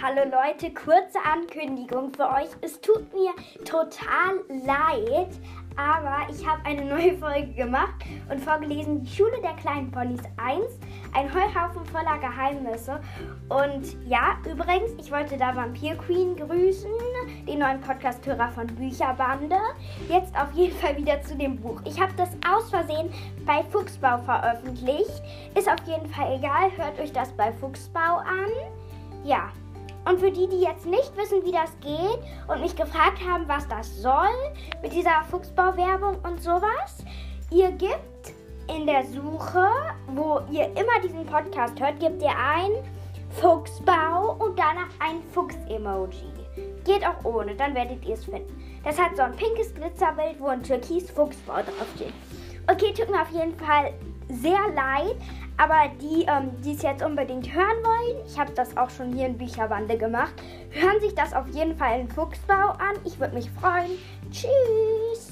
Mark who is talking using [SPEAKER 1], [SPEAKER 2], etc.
[SPEAKER 1] Hallo Leute, kurze Ankündigung für euch. Es tut mir total leid, aber ich habe eine neue Folge gemacht und vorgelesen Die Schule der kleinen Ponys 1, ein Heuhaufen voller Geheimnisse. Und ja, übrigens, ich wollte da Vampir Queen grüßen, den neuen Podcast-Hörer von Bücherbande. Jetzt auf jeden Fall wieder zu dem Buch. Ich habe das aus Versehen bei Fuchsbau veröffentlicht. Ist auf jeden Fall egal, hört euch das bei Fuchsbau an. Ja, und für die, die jetzt nicht wissen, wie das geht und mich gefragt haben, was das soll mit dieser Fuchsbau-Werbung und sowas, ihr gebt in der Suche, wo ihr immer diesen Podcast hört, gebt ihr ein Fuchsbau und danach ein Fuchs-Emoji. Geht auch ohne, dann werdet ihr es finden. Das hat so ein pinkes Glitzerbild, wo ein türkis Fuchsbau draufsteht. Okay, tut mir auf jeden Fall sehr leid, aber die, ähm, die es jetzt unbedingt hören wollen, ich habe das auch schon hier in Bücherbande gemacht, hören sich das auf jeden Fall in Fuchsbau an. Ich würde mich freuen. Tschüss!